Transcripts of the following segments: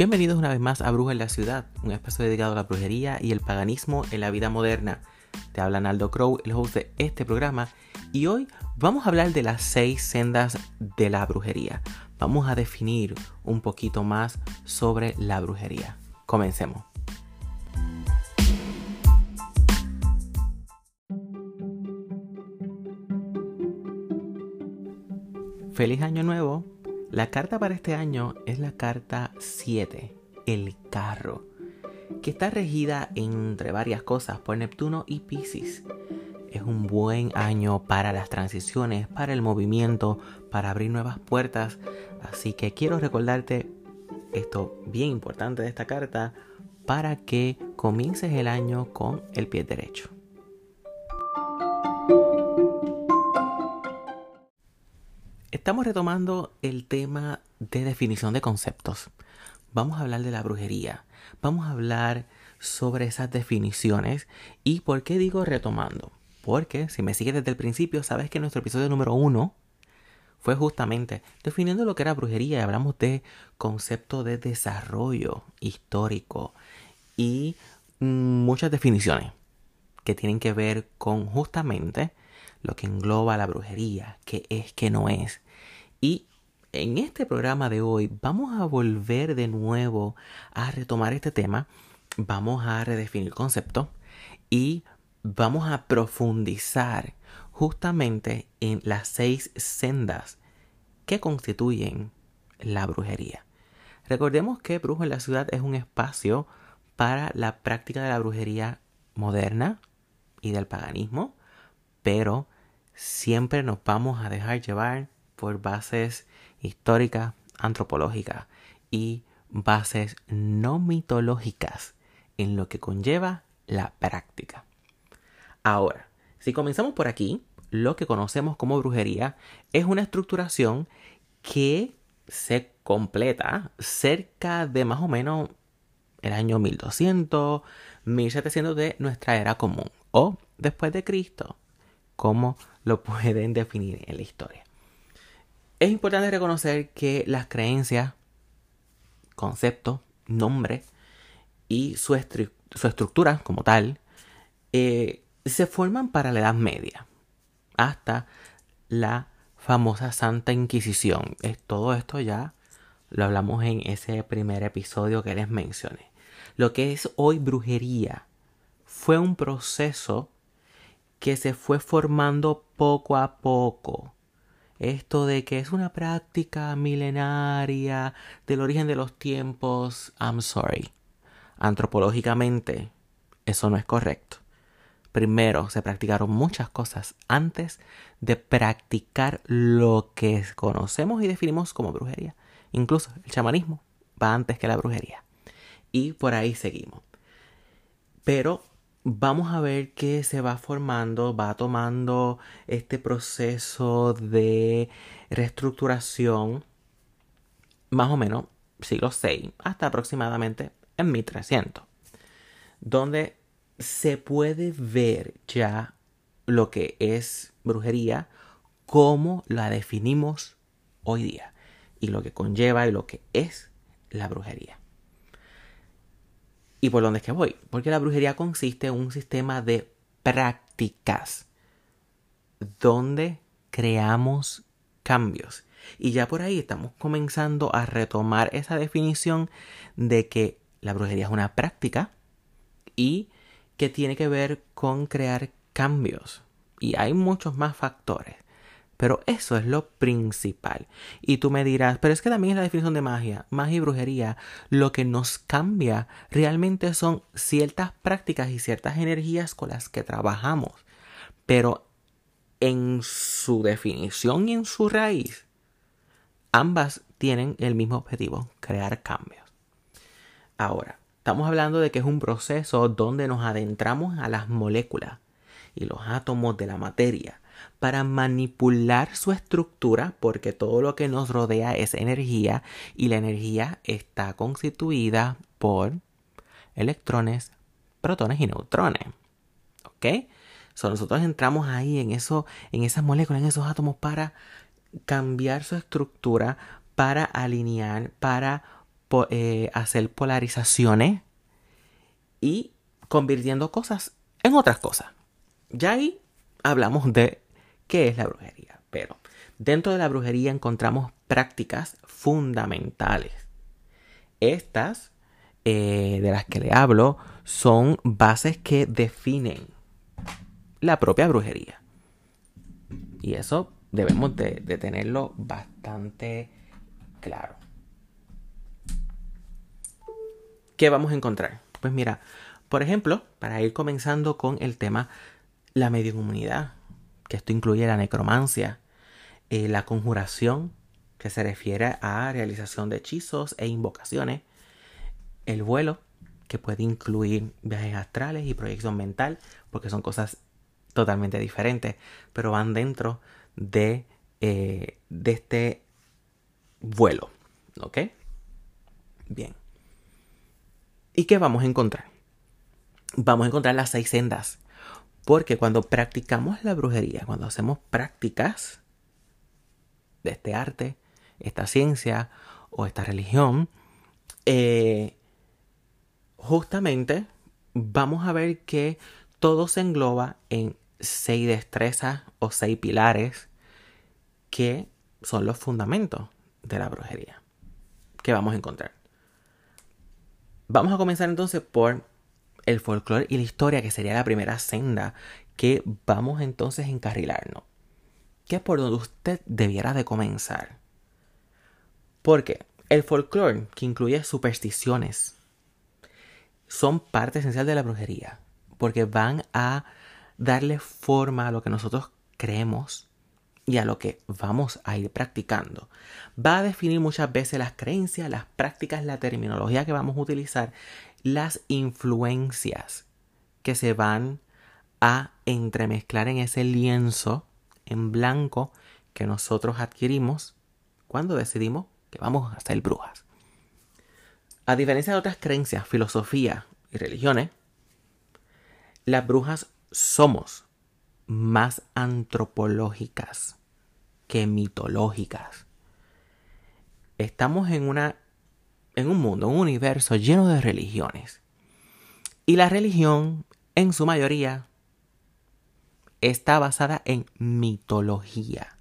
Bienvenidos una vez más a Bruja en la Ciudad, un espacio dedicado a la brujería y el paganismo en la vida moderna. Te habla Naldo Crow, el host de este programa, y hoy vamos a hablar de las seis sendas de la brujería. Vamos a definir un poquito más sobre la brujería. Comencemos. Feliz año nuevo. La carta para este año es la carta 7, el carro, que está regida entre varias cosas por Neptuno y Pisces. Es un buen año para las transiciones, para el movimiento, para abrir nuevas puertas. Así que quiero recordarte esto bien importante de esta carta para que comiences el año con el pie derecho. Estamos retomando el tema de definición de conceptos. Vamos a hablar de la brujería. Vamos a hablar sobre esas definiciones. ¿Y por qué digo retomando? Porque si me sigues desde el principio, sabes que nuestro episodio número uno fue justamente definiendo lo que era brujería. Hablamos de concepto de desarrollo histórico y muchas definiciones que tienen que ver con justamente lo que engloba la brujería, qué es, qué no es. Y en este programa de hoy vamos a volver de nuevo a retomar este tema, vamos a redefinir conceptos y vamos a profundizar justamente en las seis sendas que constituyen la brujería. Recordemos que Brujo en la Ciudad es un espacio para la práctica de la brujería moderna y del paganismo, pero siempre nos vamos a dejar llevar por bases históricas, antropológicas y bases no mitológicas en lo que conlleva la práctica. Ahora, si comenzamos por aquí, lo que conocemos como brujería es una estructuración que se completa cerca de más o menos el año 1200, 1700 de nuestra era común o después de Cristo, como lo pueden definir en la historia. Es importante reconocer que las creencias, conceptos, nombre y su, estructura como tal eh, se forman para la Edad Media hasta la famosa Santa Inquisición. Es, todo esto ya lo hablamos en ese primer episodio que les mencioné. Lo que es hoy brujería fue un proceso que se fue formando poco a poco esto de que es una práctica milenaria del origen de los tiempos, I'm sorry. Antropológicamente, eso no es correcto. Primero, se practicaron muchas cosas antes de practicar lo que conocemos y definimos como brujería. Incluso el chamanismo va antes que la brujería. Y por ahí seguimos. Pero vamos a ver que se va formando, va tomando este proceso de reestructuración más o menos siglo VI hasta aproximadamente en 1300, donde se puede ver ya lo que es brujería, como la definimos hoy día y lo que conlleva y lo que es la brujería. ¿Y por dónde es que voy? Porque la brujería consiste en un sistema de prácticas donde creamos cambios. Y ya por ahí estamos comenzando a retomar esa definición de que la brujería es una práctica y que tiene que ver con crear cambios. Y hay muchos más factores. Pero eso es lo principal. Y tú me dirás, pero es que también es la definición de magia, magia y brujería. Lo que nos cambia realmente son ciertas prácticas y ciertas energías con las que trabajamos. Pero en su definición y en su raíz, ambas tienen el mismo objetivo, crear cambios. Ahora, estamos hablando de que es un proceso donde nos adentramos a las moléculas y los átomos de la materia para manipular su estructura porque todo lo que nos rodea es energía y la energía está constituida por electrones, protones y neutrones. ¿Ok? nosotros entramos ahí en, eso, en esas moléculas, en esos átomos para cambiar su estructura, para alinear, para eh, hacer polarizaciones y convirtiendo cosas en otras cosas. Ya ahí hablamos de qué es la brujería, pero dentro de la brujería encontramos prácticas fundamentales. Estas, eh, de las que le hablo, son bases que definen la propia brujería. Y eso debemos de, tenerlo bastante claro. ¿Qué vamos a encontrar? Pues mira, por ejemplo, para ir comenzando con el tema la mediunidad, que esto incluye la necromancia, eh, la conjuración, que se refiere a realización de hechizos e invocaciones, el vuelo, que puede incluir viajes astrales y proyección mental, porque son cosas totalmente diferentes, pero van dentro de, eh, de este vuelo. ¿Ok? Bien. ¿Y qué vamos a encontrar? Vamos a encontrar las seis sendas. Porque cuando practicamos la brujería, cuando hacemos prácticas de este arte, esta ciencia o esta religión, eh, justamente vamos a ver que todo se engloba en seis destrezas o seis pilares que son los fundamentos de la brujería que vamos a encontrar. Vamos a comenzar entonces por el folclore y la historia, que sería la primera senda que vamos entonces a encarrilarnos. Que es por donde usted debiera de comenzar. Porque el folclore, que incluye supersticiones, son parte esencial de la brujería. Porque van a darle forma a lo que nosotros creemos y a lo que vamos a ir practicando. Va a definir muchas veces las creencias, las prácticas, la terminología que vamos a utilizar, las influencias que se van a entremezclar en ese lienzo en blanco que nosotros adquirimos cuando decidimos que vamos a ser brujas. A diferencia de otras creencias, filosofía y religiones, las brujas somos más antropológicas que mitológicas. Estamos en una en un mundo, un universo lleno de religiones. Y la religión, en su mayoría, está basada en mitología.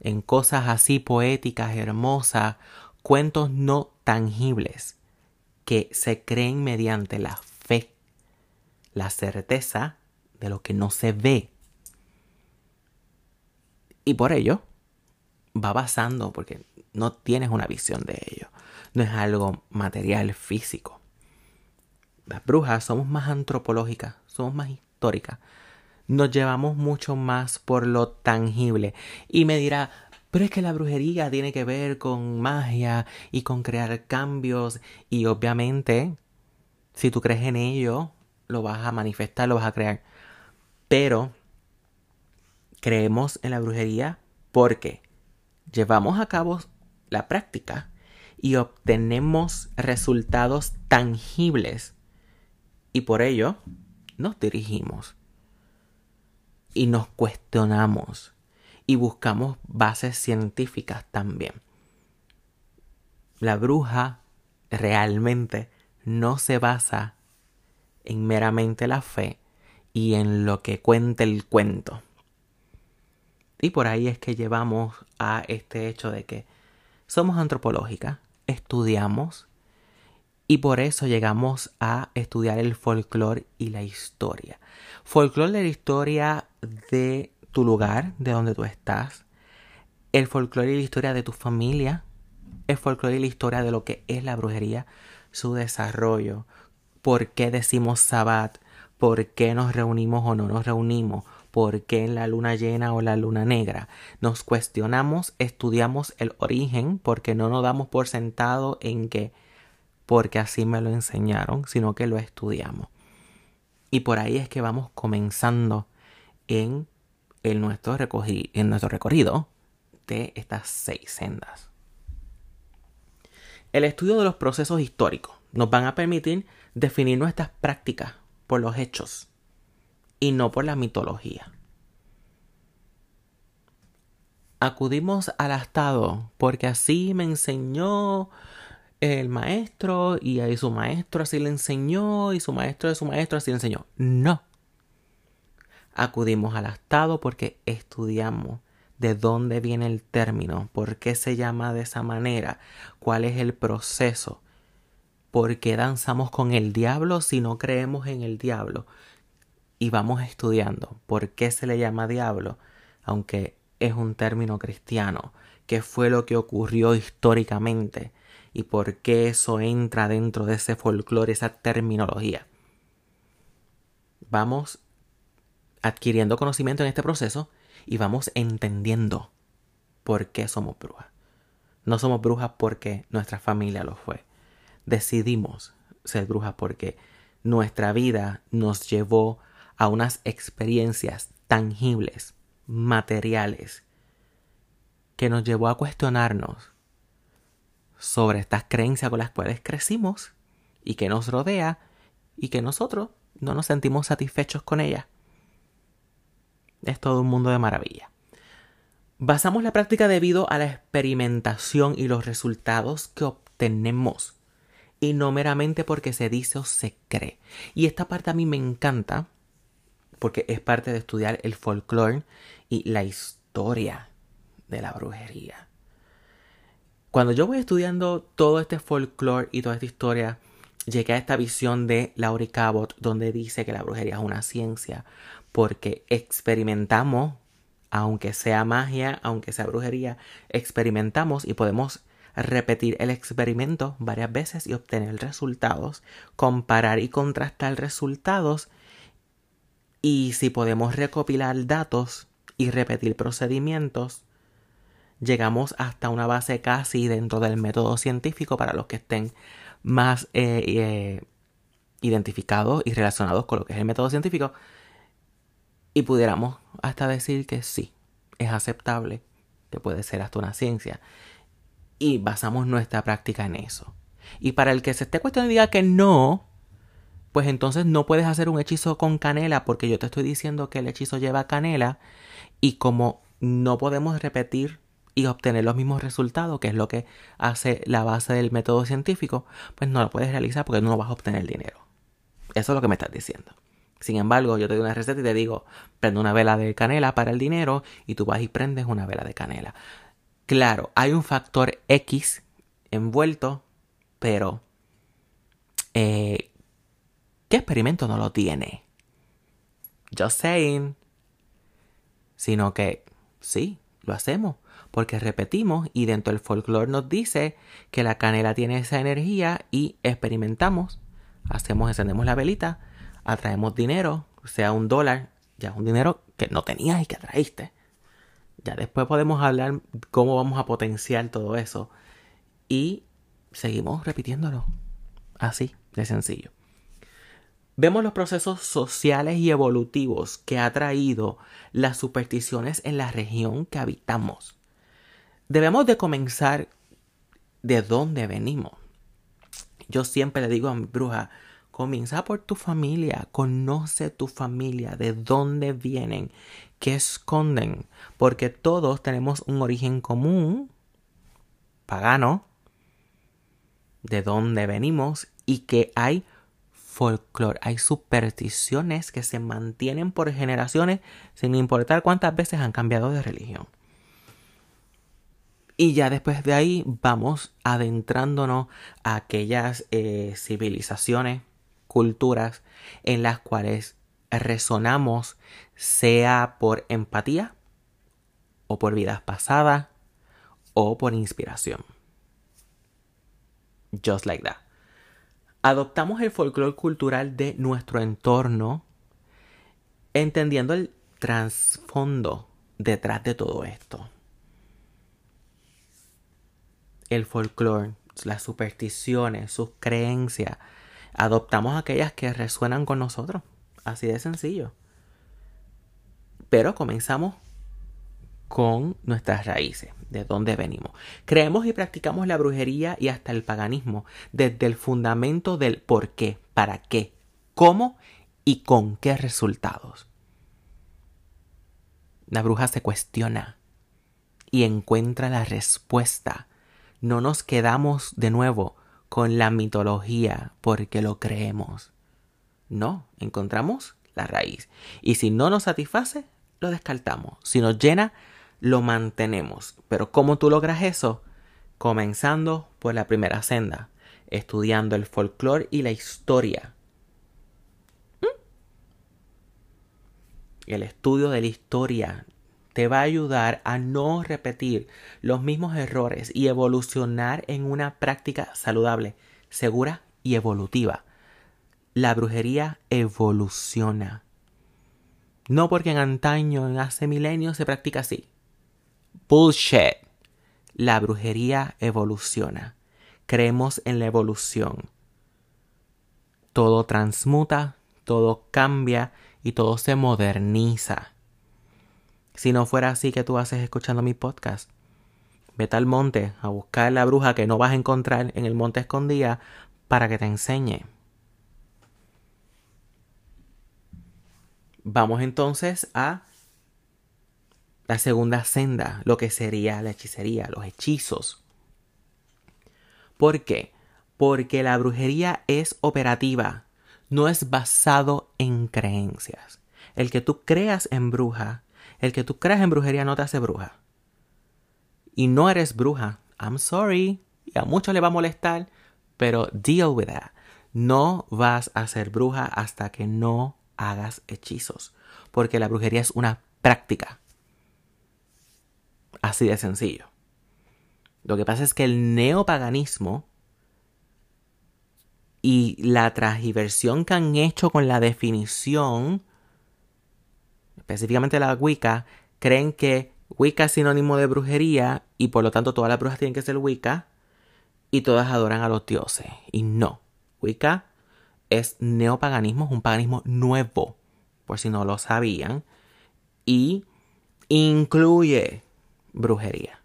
En cosas así poéticas, hermosas, cuentos no tangibles que se creen mediante la fe, la certeza de lo que no se ve. Y por ello va basando, porque no tienes una visión de ello, no es algo material físico. Las brujas somos más antropológicas, somos más históricas, nos llevamos mucho más por lo tangible. Y me dirá, pero es que la brujería tiene que ver con magia y con crear cambios y obviamente si tú crees en ello, lo vas a manifestar, lo vas a crear. Pero creemos en la brujería porque llevamos a cabo la práctica y obtenemos resultados tangibles y por ello nos dirigimos y nos cuestionamos y buscamos bases científicas también. La bruja realmente no se basa en meramente la fe y en lo que cuenta el cuento. Y por ahí es que llevamos a este hecho de que somos antropológicas, estudiamos y por eso llegamos a estudiar el folclore y la historia. Folclore de la historia de tu lugar, de donde tú estás. El folclore y la historia de tu familia. El folclore y la historia de lo que es la brujería, su desarrollo, por qué decimos sabbat, por qué nos reunimos o no nos reunimos, por qué la luna llena o la luna negra. Nos cuestionamos, estudiamos el origen porque no nos damos por sentado en que porque así me lo enseñaron, sino que lo estudiamos. Y por ahí es que vamos comenzando en, el nuestro, en nuestro recorrido de estas seis sendas. El estudio de los procesos históricos nos van a permitir definir nuestras prácticas por los hechos y no por la mitología. acudimos al astado porque así me enseñó el maestro y ahí su maestro así le enseñó y su maestro de su maestro así le enseñó. No. Acudimos al astado porque estudiamos de dónde viene el término, por qué se llama de esa manera, cuál es el proceso, por qué danzamos con el diablo si no creemos en el diablo. Y vamos estudiando por qué se le llama diablo, aunque es un término cristiano, qué fue lo que ocurrió históricamente y por qué eso entra dentro de ese folclore, esa terminología. Vamos adquiriendo conocimiento en este proceso y vamos entendiendo por qué somos brujas. No somos brujas porque nuestra familia lo fue. Decidimos ser brujas porque nuestra vida nos llevó a unas experiencias tangibles, materiales, que nos llevó a cuestionarnos sobre estas creencias con las cuales crecimos y que nos rodea y que nosotros no nos sentimos satisfechos con ellas. Es todo un mundo de maravilla. Basamos la práctica debido a la experimentación y los resultados que obtenemos y no meramente porque se dice o se cree. Y esta parte a mí me encanta porque es parte de estudiar el folclore y la historia de la brujería. Cuando yo voy estudiando todo este folclore y toda esta historia, llegué a esta visión de Laurie Cabot, donde dice que la brujería es una ciencia, porque experimentamos, aunque sea magia, aunque sea brujería, experimentamos y podemos repetir el experimento varias veces y obtener resultados, comparar y contrastar resultados y si podemos recopilar datos y repetir procedimientos, llegamos hasta una base casi dentro del método científico para los que estén más eh, eh, identificados y relacionados con lo que es el método científico. Y pudiéramos hasta decir que sí, es aceptable, que puede ser hasta una ciencia. Y basamos nuestra práctica en eso. Y para el que se esté cuestionando y diga que no, pues entonces no puedes hacer un hechizo con canela porque yo te estoy diciendo que el hechizo lleva canela y como no podemos repetir y obtener los mismos resultados, que es lo que hace la base del método científico, pues no lo puedes realizar porque no vas a obtener dinero. Eso es lo que me estás diciendo. Sin embargo, yo te doy una receta y te digo, prende una vela de canela para el dinero y tú vas y prendes una vela de canela. Claro, hay un factor X envuelto, pero eh, ¿qué experimento no lo tiene? Just saying. Sino que sí, lo hacemos porque repetimos y dentro del folclore nos dice que la canela tiene esa energía y experimentamos, hacemos, encendemos la velita, atraemos dinero, sea un dólar, ya un dinero que no tenías y que atraíste. Ya después podemos hablar cómo vamos a potenciar todo eso y seguimos repitiéndolo. Así de sencillo. Vemos los procesos sociales y evolutivos que ha traído las supersticiones en la región que habitamos debemos de comenzar de dónde venimos. Yo siempre le digo a mi bruja, comienza por tu familia, conoce tu familia, de dónde vienen, qué esconden, porque todos tenemos un origen común, pagano, de dónde venimos y que hay folclore, hay supersticiones que se mantienen por generaciones sin importar cuántas veces han cambiado de religión. Y ya después de ahí vamos adentrándonos a aquellas eh, civilizaciones, culturas en las cuales resonamos, sea por empatía, o por vidas pasadas, o por inspiración. Just like that. Adoptamos el folclore cultural de nuestro entorno, entendiendo el trasfondo detrás de todo esto el folclore, las supersticiones, sus creencias. Adoptamos aquellas que resuenan con nosotros. Así de sencillo. Pero comenzamos con nuestras raíces, de dónde venimos. Creemos y practicamos la brujería y hasta el paganismo desde el fundamento del por qué, para qué, cómo y con qué resultados. La bruja se cuestiona y encuentra la respuesta. No nos quedamos de nuevo con la mitología porque lo creemos. No, encontramos la raíz. Y si no nos satisface, lo descartamos. Si nos llena, lo mantenemos. Pero ¿cómo tú logras eso? Comenzando por la primera senda, estudiando el folclore y la historia. ¿Mm? El estudio de la historia te va a ayudar a no repetir los mismos errores y evolucionar en una práctica saludable, segura y evolutiva. La brujería evoluciona. No porque en antaño, en hace milenios, se practica así. Bullshit. La brujería evoluciona. Creemos en la evolución. Todo transmuta, todo cambia y todo se moderniza. Si no fuera así que tú haces escuchando mi podcast, vete al monte a buscar la bruja que no vas a encontrar en el monte escondida para que te enseñe. Vamos entonces a la segunda senda, lo que sería la hechicería, los hechizos. ¿Por qué? Porque la brujería es operativa, no es basado en creencias. El que tú creas en bruja, el que tú creas en brujería no te hace bruja. Y no eres bruja. I'm sorry. Y a muchos le va a molestar, pero deal with that. No vas a ser bruja hasta que no hagas hechizos, porque la brujería es una práctica. Así de sencillo. Lo que pasa es que el neopaganismo y la transversión que han hecho con la definición, específicamente la Wicca, creen que Wicca es sinónimo de brujería y por lo tanto todas las brujas tienen que ser Wicca y todas adoran a los dioses. Y no. Wicca es neopaganismo, es un paganismo nuevo, por si no lo sabían, y incluye brujería,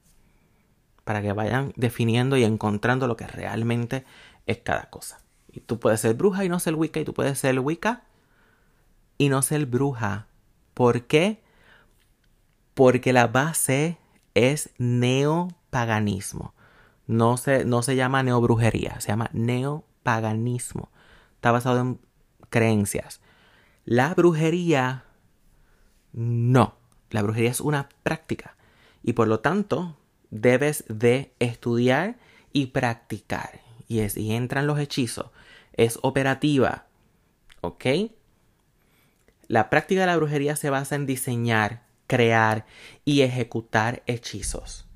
para que vayan definiendo y encontrando lo que realmente es cada cosa. Y tú puedes ser bruja y no ser Wicca, y tú puedes ser Wicca y no ser bruja. ¿Por qué? Porque la base es neopaganismo. No se, no se llama neobrujería, se llama neopaganismo está basado en creencias. La brujería, no. La brujería es una práctica. Y por lo tanto, debes de estudiar y practicar. Y, es, y entran los hechizos. Es operativa. ¿Ok? La práctica de la brujería se basa en diseñar, crear y ejecutar hechizos.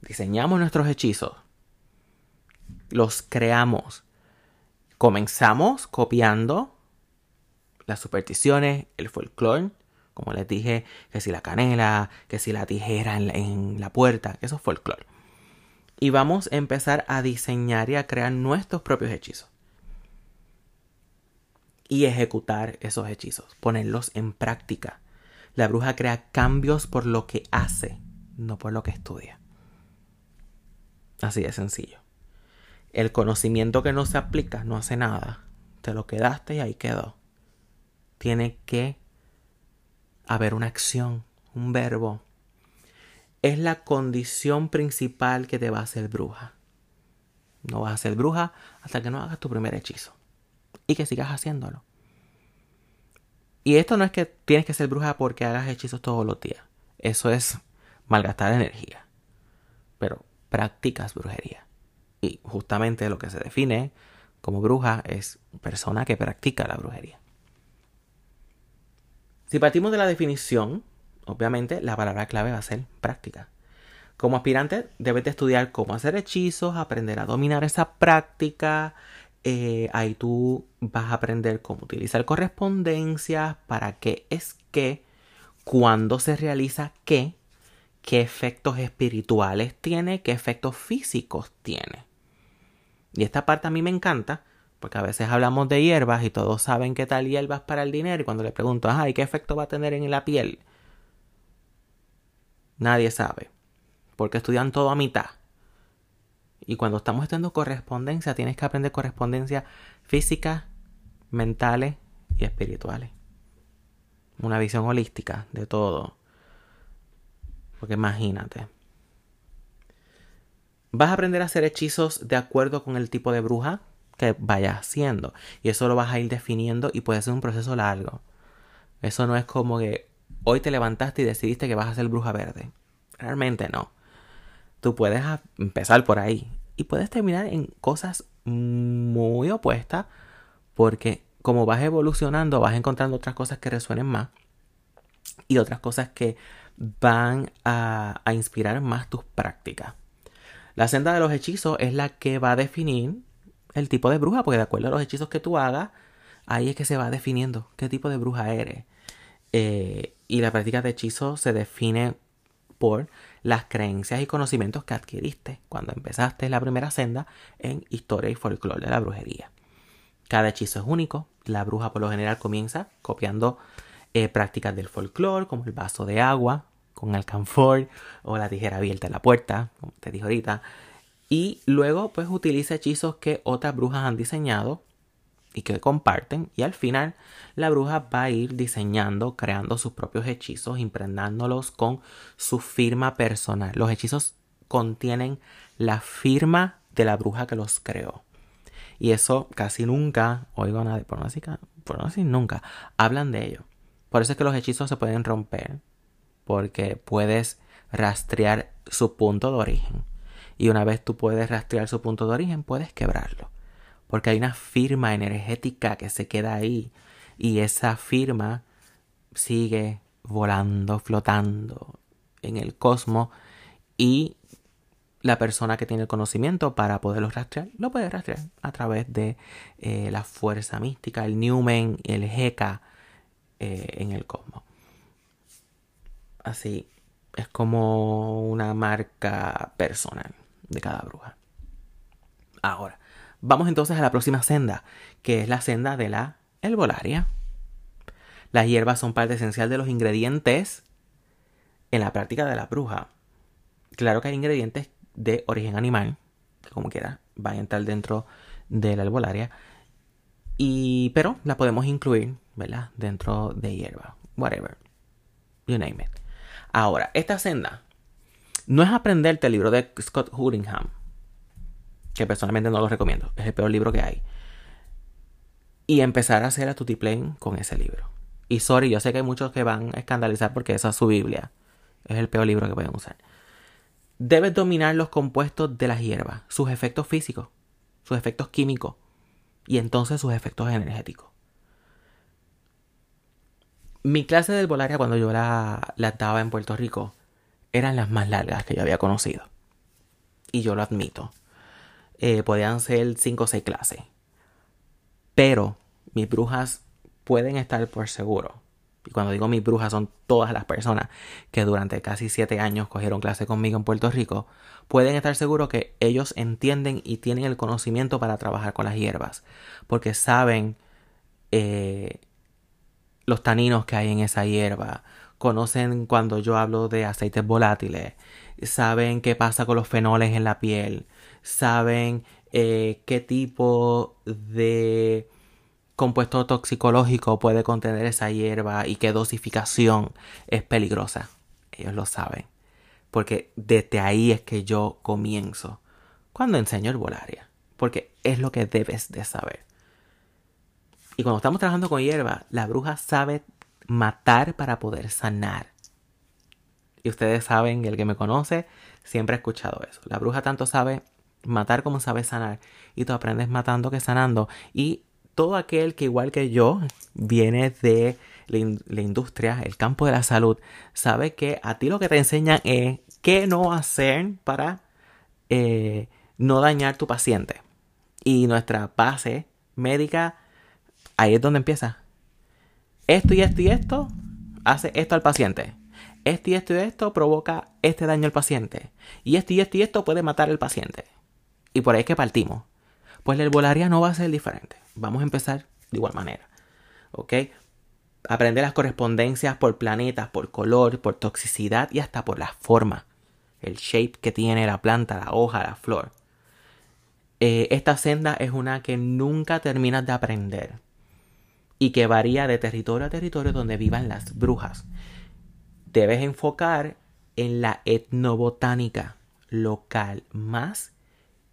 Diseñamos nuestros hechizos. Los creamos Comenzamos copiando las supersticiones, el folclore, como les dije, que si la canela, que si la tijera en la, puerta, eso es folclore. Y vamos a empezar a diseñar y a crear nuestros propios hechizos. Y ejecutar esos hechizos, ponerlos en práctica. La bruja crea cambios por lo que hace, no por lo que estudia. Así de sencillo. El conocimiento que no se aplica no hace nada. Te lo quedaste y ahí quedó. Tiene que haber una acción, un verbo. Es la condición principal que te va a hacer bruja. No vas a ser bruja hasta que no hagas tu primer hechizo. Y que sigas haciéndolo. Y esto no es que tienes que ser bruja porque hagas hechizos todos los días. Eso es malgastar energía. Pero practicas brujería. Y justamente lo que se define como bruja es persona que practica la brujería. Si partimos de la definición, obviamente la palabra clave va a ser práctica. Como aspirante debes de estudiar cómo hacer hechizos, aprender a dominar esa práctica. Eh, ahí tú vas a aprender cómo utilizar correspondencias, para qué es qué, cuándo se realiza qué, qué efectos espirituales tiene, qué efectos físicos tiene. Y esta parte a mí me encanta, porque a veces hablamos de hierbas y todos saben qué tal hierbas para el dinero. Y cuando le pregunto, ajá, ¿y qué efecto va a tener en la piel? Nadie sabe. Porque estudian todo a mitad. Y cuando estamos estudiando correspondencia, tienes que aprender correspondencia física, mentales y espirituales. Una visión holística de todo. Porque imagínate. vas a aprender a hacer hechizos de acuerdo con el tipo de bruja que vayas haciendo. Y eso lo vas a ir definiendo y puede ser un proceso largo. Eso no es como que hoy te levantaste y decidiste que vas a ser bruja verde. Realmente no. Tú puedes empezar por ahí y puedes terminar en cosas muy opuestas porque como vas evolucionando vas encontrando otras cosas que resuenen más y otras cosas que van a, a inspirar más tus prácticas. La senda de los hechizos es la que va a definir el tipo de bruja, porque de acuerdo a los hechizos que tú hagas, ahí es que se va definiendo qué tipo de bruja eres. Eh, y la práctica de hechizo se define por las creencias y conocimientos que adquiriste cuando empezaste la primera senda en historia y folclore de la brujería. Cada hechizo es único. La bruja por lo general comienza copiando eh, prácticas del folclore, como el vaso de agua con el canfor o la tijera abierta en la puerta, como te dije ahorita. Y luego pues utiliza hechizos que otras brujas han diseñado y que comparten y al final la bruja va a ir diseñando, creando sus propios hechizos, impregnándolos con su firma personal. Los hechizos contienen la firma de la bruja que los creó. Y eso casi nunca, oigo nada, por no por no decir nunca, hablan de ello. Por eso es que los hechizos se pueden romper, porque puedes rastrear su punto de origen. Y una vez tú puedes rastrear su punto de origen, puedes quebrarlo porque hay una firma energética que se queda ahí y esa firma sigue volando, flotando en el cosmos y la persona que tiene el conocimiento para poderlo rastrear, lo puede rastrear a través de eh, la fuerza mística, el Newman, el Heka eh, en el cosmos. Así es como una marca personal de cada bruja. Ahora, Vamos entonces a la próxima senda, que es la senda de la herbolaria. Las hierbas son parte esencial de los ingredientes en la práctica de la bruja. Claro que hay ingredientes de origen animal, que como quiera van a entrar dentro de la herbolaria, y, pero la podemos incluir, ¿verdad? Dentro de hierba, whatever, you name it. Ahora, esta senda no es aprenderte el libro de Scott Hurringham que personalmente no lo recomiendo, es el peor libro que hay. Y empezar a hacer a Tutiplane con ese libro. Y sorry, yo sé que hay muchos que van a escandalizar porque esa es su Biblia. Es el peor libro que pueden usar. Debes dominar los compuestos de las hierbas, sus efectos físicos, sus efectos químicos y entonces sus efectos energéticos. Mi clase de herbolaria cuando yo la, la daba en Puerto Rico eran las más largas que yo había conocido. Y yo lo admito. Eh, podían ser 5 o 6 clases. Pero mis brujas pueden estar por seguro. Y cuando digo mis brujas son todas las personas que durante casi 7 años cogieron clase conmigo en Puerto Rico. Pueden estar seguros que ellos entienden y tienen el conocimiento para trabajar con las hierbas. Porque saben eh, los taninos que hay en esa hierba. Conocen cuando yo hablo de aceites volátiles. Saben qué pasa con los fenoles en la piel saben eh, qué tipo de compuesto toxicológico puede contener esa hierba y qué dosificación es peligrosa. Ellos lo saben. Porque desde ahí es que yo comienzo cuando enseño herbolaria. Porque es lo que debes de saber. Y cuando estamos trabajando con hierba, la bruja sabe matar para poder sanar. Y ustedes saben, el que me conoce, siempre ha escuchado eso. La bruja tanto sabe matar como sabe sanar. Y tú aprendes matando que sanando. Y todo aquel que igual que yo viene de la, industria, el campo de la salud, sabe que a ti lo que te enseñan es qué no hacer para eh, no dañar tu paciente. Y nuestra base médica, ahí es donde empieza. Esto y esto y esto hace esto al paciente. Esto y esto y esto provoca este daño al paciente. Y esto y esto y esto puede matar al paciente. Y por ahí es que partimos. Pues la herbolaria no va a ser diferente. Vamos a empezar de igual manera. ¿Ok? Aprender las correspondencias por planetas, por color, por toxicidad y hasta por la forma. El shape que tiene la planta, la hoja, la flor. Eh, esta senda es una que nunca terminas de aprender y que varía de territorio a territorio donde vivan las brujas. Debes enfocar en la etnobotánica local más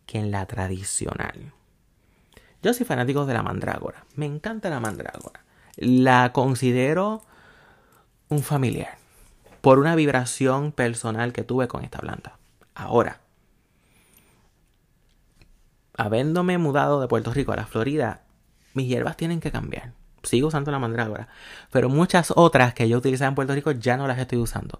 que en la tradicional. Yo soy fanático de la mandrágora. Me encanta la mandrágora. La considero un familiar por una vibración personal que tuve con esta planta. Ahora, habiéndome mudado de Puerto Rico a la Florida, mis hierbas tienen que cambiar. Sigo usando la mandrágora, pero muchas otras que yo utilizaba en Puerto Rico ya no las estoy usando,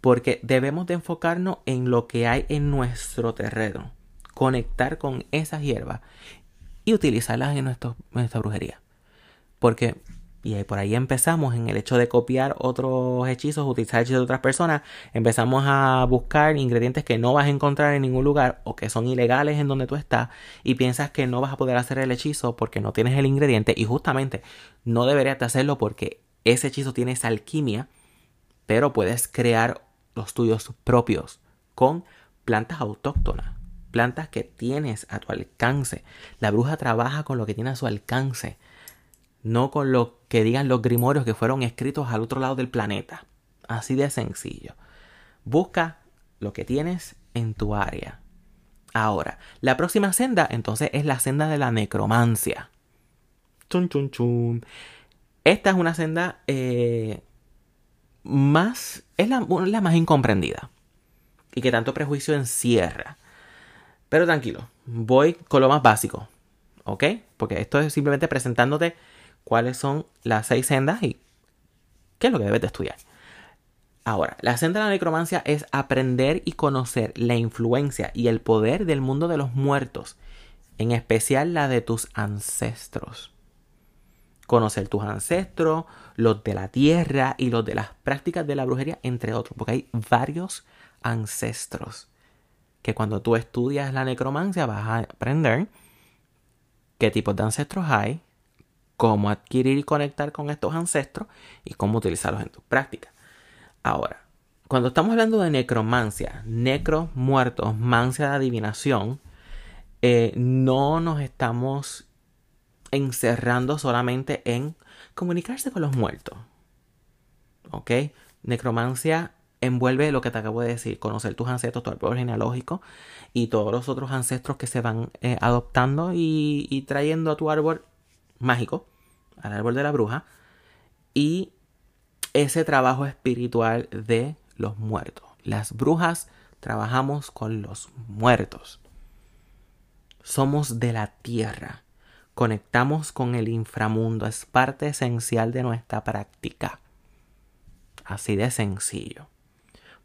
porque debemos de enfocarnos en lo que hay en nuestro terreno, conectar con esas hierbas y utilizarlas en, en nuestra brujería. Porque y por ahí empezamos en el hecho de copiar otros hechizos, utilizar hechizos de otras personas. Empezamos a buscar ingredientes que no vas a encontrar en ningún lugar o que son ilegales en donde tú estás y piensas que no vas a poder hacer el hechizo porque no tienes el ingrediente y justamente no deberías de hacerlo porque ese hechizo tiene esa alquimia, pero puedes crear los tuyos propios con plantas autóctonas, plantas que tienes a tu alcance. La bruja trabaja con lo que tiene a su alcance no con lo que digan los grimorios que fueron escritos al otro lado del planeta. Así de sencillo. Busca lo que tienes en tu área. Ahora, la próxima senda entonces es la senda de la necromancia. Chun, chun, chun. Esta es una senda eh, más, es la, la más incomprendida y que tanto prejuicio encierra. Pero tranquilo, voy con lo más básico, ¿ok? Porque esto es simplemente presentándote cuáles son las seis sendas y qué es lo que debes de estudiar. Ahora, la senda de la necromancia es aprender y conocer la influencia y el poder del mundo de los muertos, en especial la de tus ancestros. Conocer tus ancestros, los de la tierra y los de las prácticas de la brujería, entre otros, porque hay varios ancestros que cuando tú estudias la necromancia vas a aprender qué tipos de ancestros hay, cómo adquirir y conectar con estos ancestros y cómo utilizarlos en tu práctica. Ahora, cuando estamos hablando de necromancia, necro, muertos, mancia de adivinación, eh, no nos estamos encerrando solamente en comunicarse con los muertos. ¿Ok? Necromancia envuelve lo que te acabo de decir, conocer tus ancestros, tu árbol genealógico y todos los otros ancestros que se van eh, adoptando y trayendo a tu árbol mágico, al árbol de la bruja, y ese trabajo espiritual de los muertos. Las brujas trabajamos con los muertos. Somos de la tierra. Conectamos con el inframundo. Es parte esencial de nuestra práctica. Así de sencillo.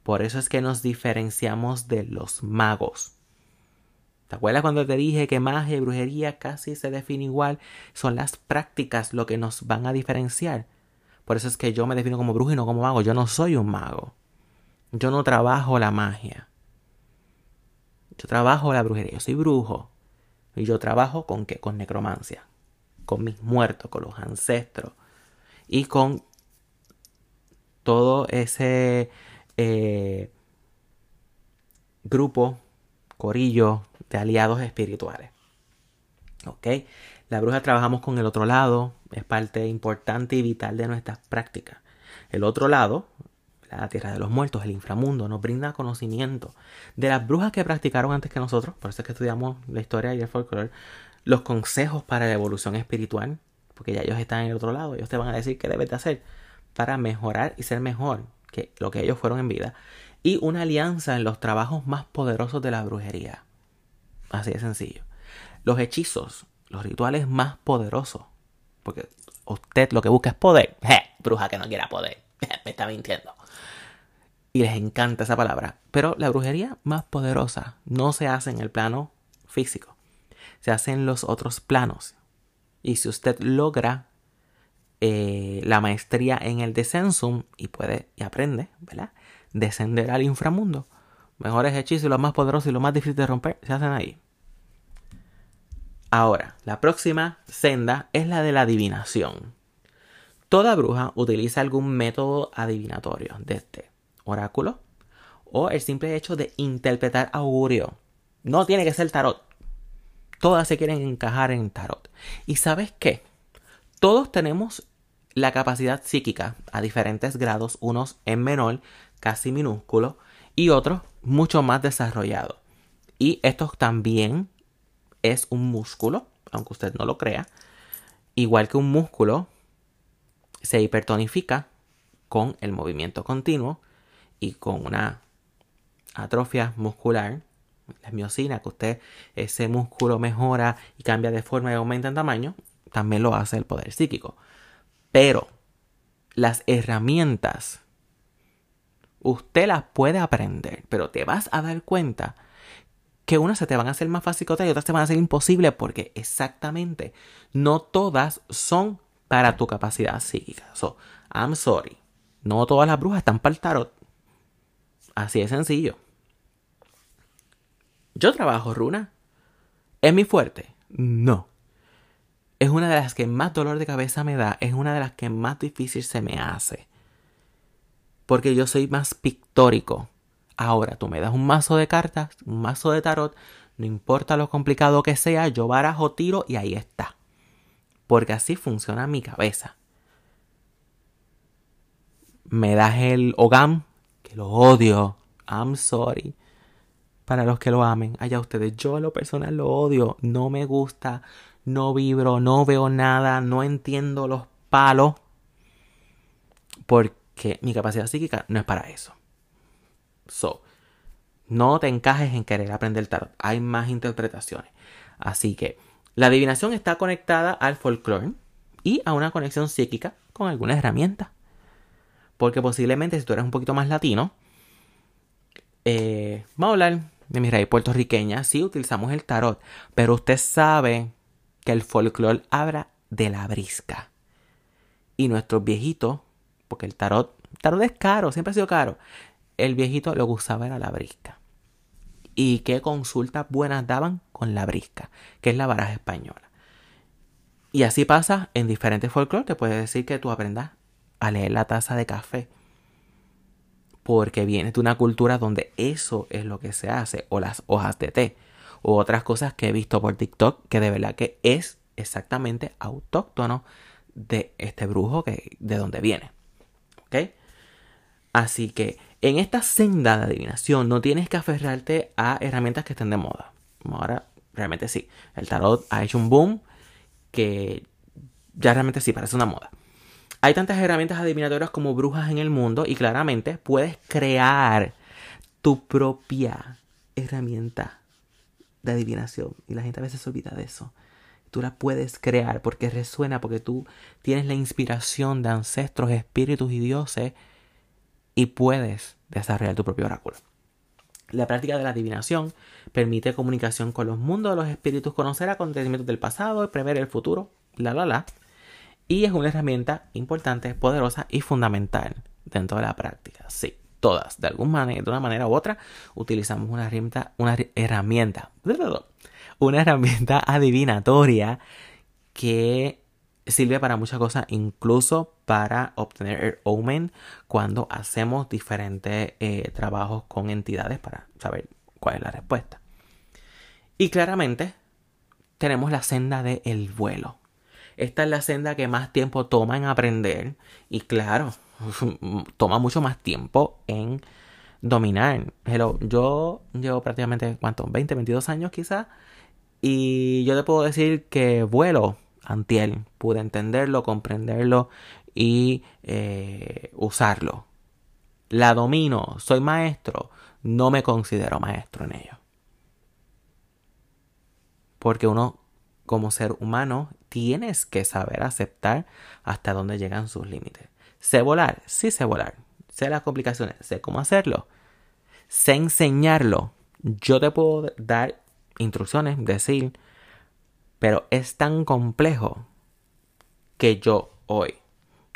Por eso es que nos diferenciamos de los magos. ¿Te acuerdas cuando te dije que magia y brujería casi se define igual? Son las prácticas lo que nos van a diferenciar. Por eso es que yo me defino como brujo y no como mago. Yo no soy un mago. Yo no trabajo la magia. Yo trabajo la brujería. Yo soy brujo. Y yo trabajo con qué? Con necromancia. Con mis muertos, con los ancestros. Y con todo ese eh, grupo, corillo de aliados espirituales. ¿Ok? La bruja trabajamos con el otro lado, es parte importante y vital de nuestras prácticas. El otro lado, la tierra de los muertos, el inframundo, nos brinda conocimiento de las brujas que practicaron antes que nosotros, por eso es que estudiamos la historia y el folclore, los consejos para la evolución espiritual, porque ya ellos están en el otro lado, ellos te van a decir qué debes de hacer para mejorar y ser mejor que lo que ellos fueron en vida, y una alianza en los trabajos más poderosos de la brujería. Así de sencillo. Los hechizos, los rituales más poderosos. Porque usted lo que busca es poder. bruja que no quiera poder. Me está mintiendo. Y les encanta esa palabra. Pero la brujería más poderosa no se hace en el plano físico. Se hace en los otros planos. Y si usted logra eh, la maestría en el descensum y puede y aprende, ¿verdad? Descender al inframundo. Mejores hechizos los más poderosos y los más difíciles de romper se hacen ahí. Ahora, la próxima senda es la de la adivinación. Toda bruja utiliza algún método adivinatorio, desde oráculo o el simple hecho de interpretar augurio. No tiene que ser tarot. Todas se quieren encajar en tarot. ¿Y sabes qué? Todos tenemos la capacidad psíquica a diferentes grados, unos en menor, casi minúsculo, y otros mucho más desarrollados. Y esto también es un músculo, aunque usted no lo crea. Igual que un músculo se hipertonifica con el movimiento continuo y con una atrofia muscular, la miocina, que usted ese músculo mejora y cambia de forma y aumenta en tamaño, también lo hace el poder psíquico. Pero las herramientas usted las puede aprender, pero te vas a dar cuenta que unas se te van a hacer más otras y otras te van a ser imposible porque exactamente no todas son para tu capacidad psíquica. So, I'm sorry. No todas las brujas están para el tarot. Así de sencillo. Yo trabajo runa. ¿Es mi fuerte? No. Es una de las que más dolor de cabeza me da. Es una de las que más difícil se me hace. Porque yo soy más pictórico. Ahora tú me das un mazo de cartas, un mazo de tarot, no importa lo complicado que sea, yo barajo, tiro y ahí está. Porque así funciona mi cabeza. Me das el Ogam, que lo odio. I'm sorry. Para los que lo amen, allá ustedes. Yo a lo personal lo odio. No me gusta. No vibro. No veo nada. No entiendo los palos. Porque mi capacidad psíquica no es para eso. So, no te encajes en querer aprender tarot. Hay más interpretaciones. Así que la adivinación está conectada al folclore y a una conexión psíquica con alguna herramienta. Porque posiblemente si tú eres un poquito más latino, eh, vamos a hablar de mi raíz puertorriqueña, sí utilizamos el tarot, pero usted sabe que el folclore habla de la brisca. Y nuestros viejitos, porque el tarot, tarot es caro, siempre ha sido caro el viejito lo que usaba era la brisca. ¿Y qué consultas buenas daban con la brisca? Que es la baraja española. Y así pasa en diferentes folclores. Te puede decir que tú aprendas a leer la taza de café. Porque viene de una cultura donde eso es lo que se hace. O las hojas de té. O otras cosas que he visto por TikTok que de verdad que es exactamente autóctono de este brujo que, de donde viene. Así que en esta senda de adivinación no tienes que aferrarte a herramientas que estén de moda. Ahora, realmente sí. El tarot ha hecho un boom que ya realmente sí parece una moda. Hay tantas herramientas adivinatorias como brujas en el mundo y claramente puedes crear tu propia herramienta de adivinación. Y la gente a veces se olvida de eso. Tú la puedes crear porque resuena, porque tú tienes la inspiración de ancestros, espíritus y dioses y puedes desarrollar tu propio oráculo. La práctica de la adivinación permite comunicación con los mundos de los espíritus, conocer acontecimientos del pasado, prever el futuro, la la la. Y es una herramienta importante, poderosa y fundamental dentro de la práctica. Sí, todas, de alguna manera, de una manera u otra, utilizamos una herramienta, una herramienta, una herramienta adivinatoria que sirve para muchas cosas, incluso para obtener el omen cuando hacemos diferentes eh, trabajos con entidades para saber cuál es la respuesta. Y claramente tenemos la senda del el vuelo. Esta es la senda que más tiempo toma en aprender y claro, toma mucho más tiempo en dominar. Pero yo llevo prácticamente, ¿cuánto? 20, 22 años quizás. Y yo te puedo decir que vuelo antiel. Pude entenderlo, comprenderlo y eh, usarlo. La domino, soy maestro, no me considero maestro en ello. Porque uno, como ser humano, tienes que saber aceptar hasta dónde llegan sus límites. Sé volar, sí sé volar. Sé las complicaciones, sé cómo hacerlo. Sé enseñarlo. Yo te puedo dar instrucciones, decir, pero es tan complejo que yo hoy,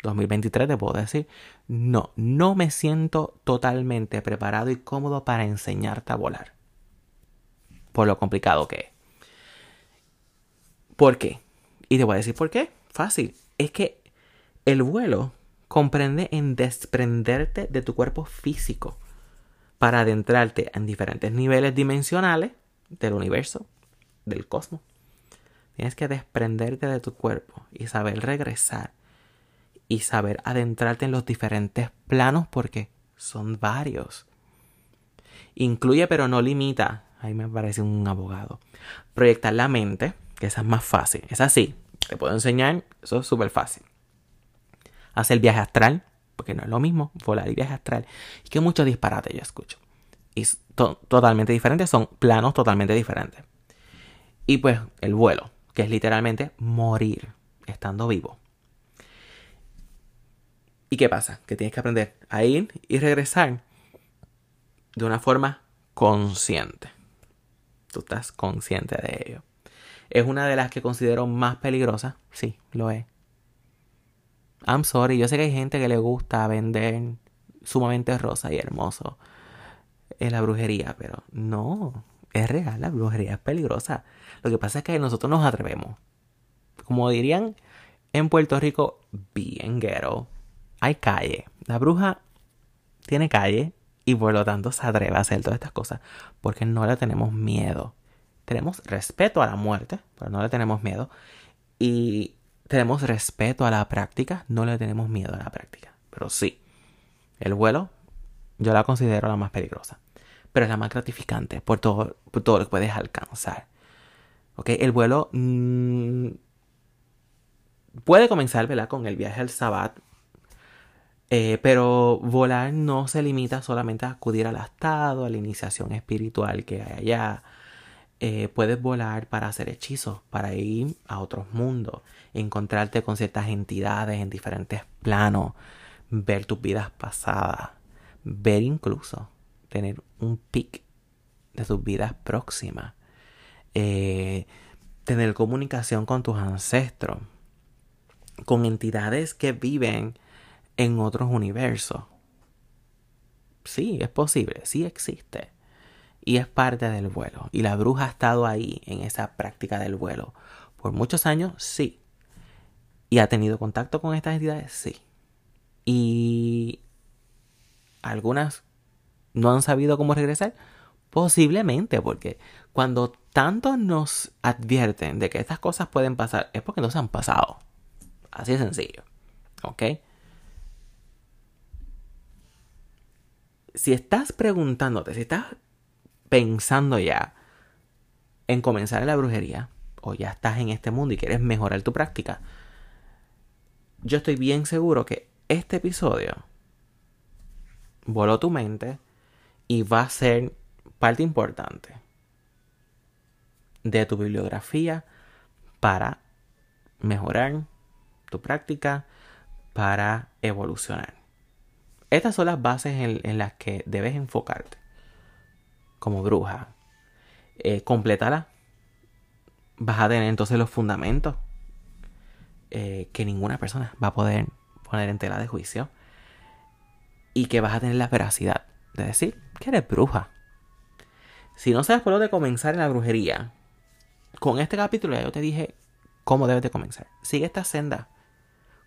2023, te puedo decir, no, no me siento totalmente preparado y cómodo para enseñarte a volar. Por lo complicado que es. ¿Por qué? Y te voy a decir por qué. Fácil. Es que el vuelo comprende en desprenderte de tu cuerpo físico para adentrarte en diferentes niveles dimensionales del universo, del cosmos. Tienes que desprenderte de tu cuerpo y saber regresar y saber adentrarte en los diferentes planos porque son varios. Incluye pero no limita. Ahí me parece un abogado. Proyectar la mente, que esa es más fácil. Es así. Te puedo enseñar. Eso es súper fácil. Hacer viaje astral, porque no es lo mismo volar y viaje astral. Y que muchos disparates yo escucho. Totalmente diferentes, son planos totalmente diferentes. Y pues el vuelo, que es literalmente morir estando vivo. ¿Y qué pasa? Que tienes que aprender a ir y regresar de una forma consciente. Tú estás consciente de ello. ¿Es una de las que considero más peligrosas? Sí, lo es. I'm sorry, yo sé que hay gente que le gusta vender sumamente rosa y hermoso en la brujería, pero no, es real, la brujería es peligrosa. Lo que pasa es que nosotros nos atrevemos. Como dirían en Puerto Rico, bien ghetto hay calle. La bruja tiene calle y por lo tanto se atreve a hacer todas estas cosas porque no le tenemos miedo. Tenemos respeto a la muerte, pero no le tenemos miedo. Y tenemos respeto a la práctica, no le tenemos miedo a la práctica. Pero sí, el vuelo yo la considero la más peligrosa. Pero es la más gratificante por todo, todo lo que puedes alcanzar. ¿Ok? El vuelo mm, puede comenzar ¿verdad? con el viaje al Sabbat eh, pero volar no se limita solamente a acudir al estado, a la iniciación espiritual que hay allá. Eh, puedes volar para hacer hechizos, para ir a otros mundos, encontrarte con ciertas entidades en diferentes planos, ver tus vidas pasadas, ver incluso tener un pic de tus vidas próximas, eh, tener comunicación con tus ancestros, con entidades que viven en otros universos. Sí, es posible, sí existe. Y es parte del vuelo. Y la bruja ha estado ahí en esa práctica del vuelo. Por muchos años, sí. Y ha tenido contacto con estas entidades, sí. Y algunas no han sabido cómo regresar. Posiblemente, porque cuando tanto nos advierten de que estas cosas pueden pasar, es porque no se han pasado. Así de sencillo. ¿Ok? si estás preguntándote, si estás pensando ya en comenzar en la brujería, o ya estás en este mundo y quieres mejorar tu práctica, yo estoy bien seguro que este episodio voló tu mente y va a ser parte importante de tu bibliografía para mejorar tu práctica, para evolucionar. Estas son las bases en, las que debes enfocarte como bruja. Eh, complétala. Vas a tener entonces los fundamentos eh, que ninguna persona va a poder poner en tela de juicio. Y que vas a tener la veracidad de decir que eres bruja. Si no sabes por dónde comenzar en la brujería, con este capítulo ya yo te dije cómo debes de comenzar. Sigue esta senda.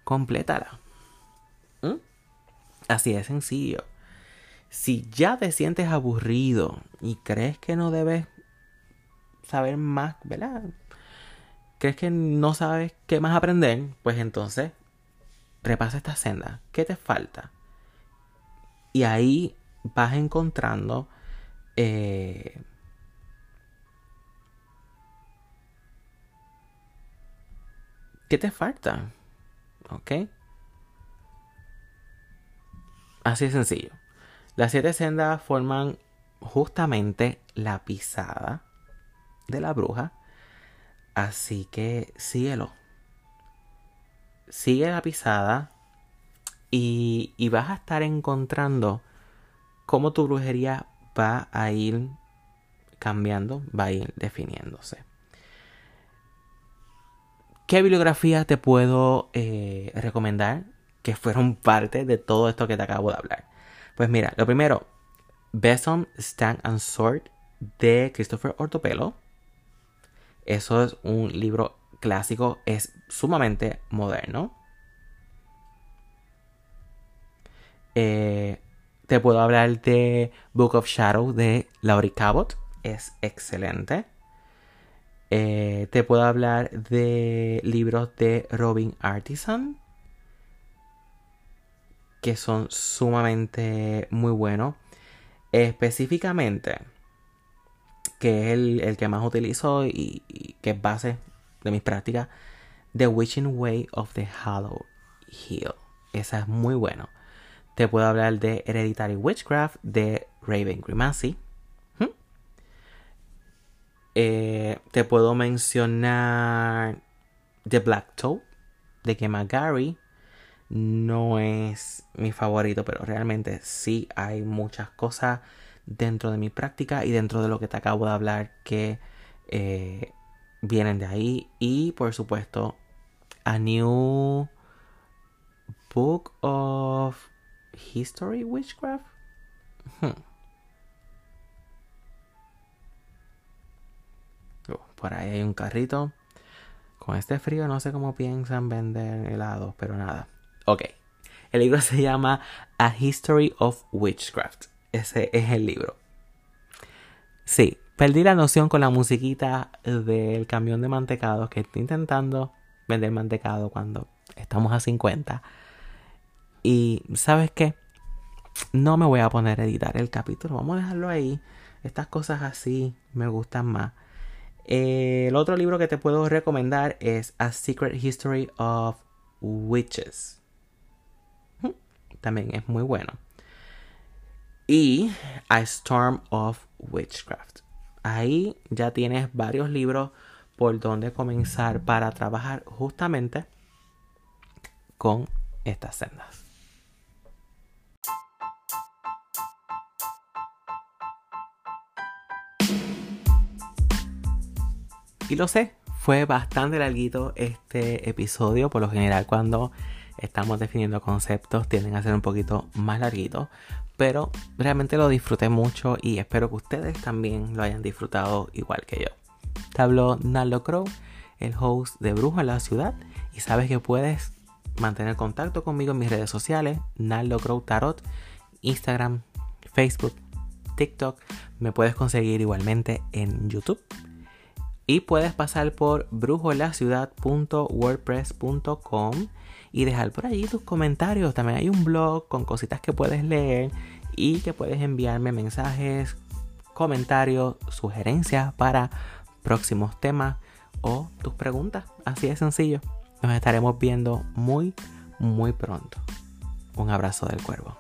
Complétala. ¿Mm? Así de sencillo. Si ya te sientes aburrido y crees que no debes saber más, ¿verdad? ¿Crees que no sabes qué más aprender? Pues entonces repasa esta senda. ¿Qué te falta? Y ahí vas encontrando eh, ¿Qué te falta? ¿Ok? Así de sencillo. Las siete sendas forman justamente la pisada de la bruja. Así que síguelo. Sigue la pisada y, vas a estar encontrando cómo tu brujería va a ir cambiando, va a ir definiéndose. ¿Qué bibliografía te puedo eh, recomendar? que fueron parte de todo esto que te acabo de hablar. Pues mira, lo primero, Besom, Stand and Sword de Christopher Ortopelo. Eso es un libro clásico, es sumamente moderno. Eh, te puedo hablar de Book of Shadow de Laurie Cabot, es excelente. Eh, te puedo hablar de libros de Robin Artisan que son sumamente muy buenos. Específicamente, que es el, que más utilizo y, que es base de mis prácticas, The Witching Way of the Hollow Hill. Esa es muy bueno. Te puedo hablar de Hereditary Witchcraft de Raven Grimacy. ¿Mm? Eh, te puedo mencionar The Black Toe de que Gary. No es mi favorito, pero realmente sí hay muchas cosas dentro de mi práctica y dentro de lo que te acabo de hablar que eh, vienen de ahí. Y por supuesto, A New Book of History Witchcraft. Hmm. Oh, por ahí hay un carrito. Con este frío no sé cómo piensan vender helados, pero nada. Ok. El libro se llama A History of Witchcraft. Ese es el libro. Sí, perdí la noción con la musiquita del camión de mantecados que estoy intentando vender mantecado cuando estamos a 50. Y ¿sabes qué? No me voy a poner a editar el capítulo. Vamos a dejarlo ahí. Estas cosas así me gustan más. el otro libro que te puedo recomendar es A Secret History of Witches. También es muy bueno. Y A Storm of Witchcraft. Ahí ya tienes varios libros por donde comenzar para trabajar justamente con estas sendas. Y lo sé, fue bastante larguito este episodio. Por lo general, cuando estamos definiendo conceptos, tienden a ser un poquito más larguitos. Pero realmente lo disfruté mucho y espero que ustedes también lo hayan disfrutado igual que yo. Te habló Naldo Crow, el host de Brujo en la Ciudad. Y sabes que puedes mantener contacto conmigo en mis redes sociales: Naldo Crow Tarot, Instagram, Facebook, TikTok. Me puedes conseguir igualmente en YouTube y puedes pasar por brujolaciudad.wordpress.com y dejar por allí tus comentarios. También hay un blog con cositas que puedes leer y que puedes enviarme mensajes, comentarios, sugerencias para próximos temas o tus preguntas. Así de sencillo. Nos estaremos viendo muy, muy pronto. Un abrazo del cuervo.